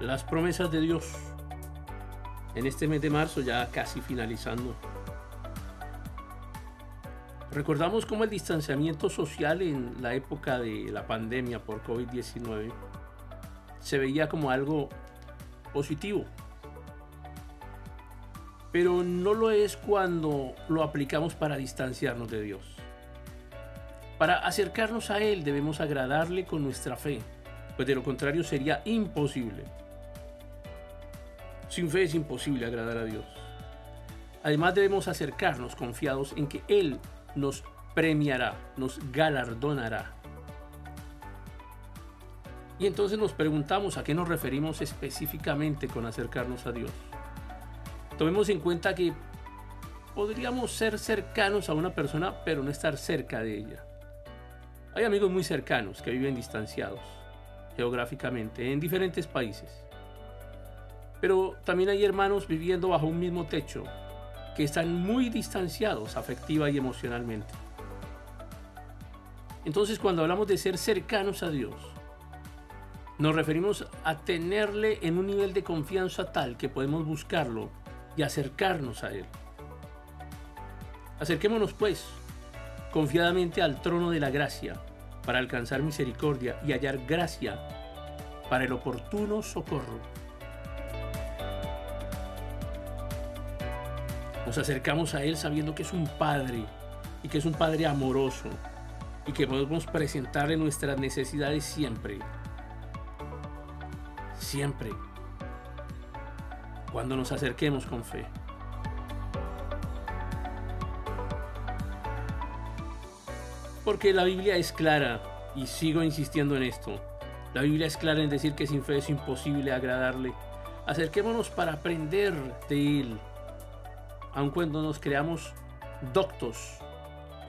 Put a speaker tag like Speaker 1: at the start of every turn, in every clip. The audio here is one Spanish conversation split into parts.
Speaker 1: las promesas de Dios. En este mes de marzo, ya casi finalizando. Recordamos cómo el distanciamiento social en la época de la pandemia por COVID-19 se veía como algo positivo. Pero no lo es cuando lo aplicamos para distanciarnos de Dios. Para acercarnos a Él debemos agradarle con nuestra fe, pues de lo contrario sería imposible. Sin fe es imposible agradar a Dios. Además debemos acercarnos confiados en que Él nos premiará, nos galardonará. Y entonces nos preguntamos a qué nos referimos específicamente con acercarnos a Dios. Tomemos en cuenta que podríamos ser cercanos a una persona pero no estar cerca de ella. Hay amigos muy cercanos que viven distanciados geográficamente en diferentes países. Pero también hay hermanos viviendo bajo un mismo techo que están muy distanciados afectiva y emocionalmente. Entonces cuando hablamos de ser cercanos a Dios, nos referimos a tenerle en un nivel de confianza tal que podemos buscarlo y acercarnos a Él. Acerquémonos pues confiadamente al trono de la gracia para alcanzar misericordia y hallar gracia para el oportuno socorro. Nos acercamos a Él sabiendo que es un Padre y que es un Padre amoroso y que podemos presentarle nuestras necesidades siempre. Siempre. Cuando nos acerquemos con fe. Porque la Biblia es clara, y sigo insistiendo en esto. La Biblia es clara en decir que sin fe es imposible agradarle. Acerquémonos para aprender de Él, aun cuando nos creamos doctos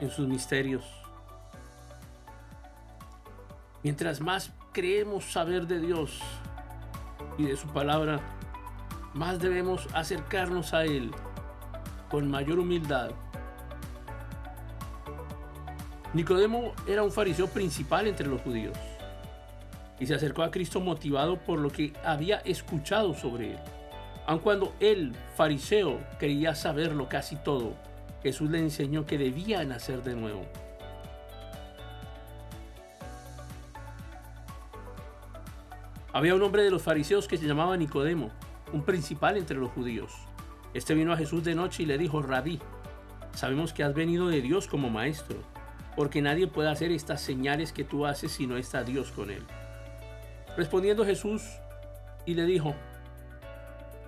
Speaker 1: en sus misterios. Mientras más creemos saber de Dios y de su palabra, más debemos acercarnos a Él con mayor humildad. Nicodemo era un fariseo principal entre los judíos y se acercó a Cristo motivado por lo que había escuchado sobre él. Aun cuando él, fariseo, quería saberlo casi todo, Jesús le enseñó que debía nacer de nuevo. Había un hombre de los fariseos que se llamaba Nicodemo, un principal entre los judíos. Este vino a Jesús de noche y le dijo, Rabí, sabemos que has venido de Dios como maestro, porque nadie puede hacer estas señales que tú haces si no está Dios con él. Respondiendo Jesús y le dijo,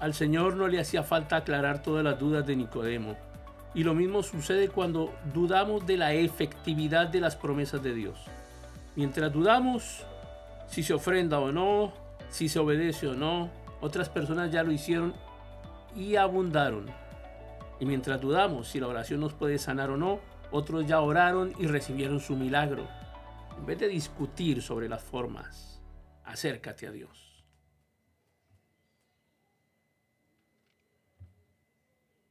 Speaker 1: Al Señor no le hacía falta aclarar todas las dudas de Nicodemo. Y lo mismo sucede cuando dudamos de la efectividad de las promesas de Dios. Mientras dudamos si se ofrenda o no, si se obedece o no, otras personas ya lo hicieron y abundaron. Y mientras dudamos si la oración nos puede sanar o no, otros ya oraron y recibieron su milagro. En vez de discutir sobre las formas, acércate a Dios.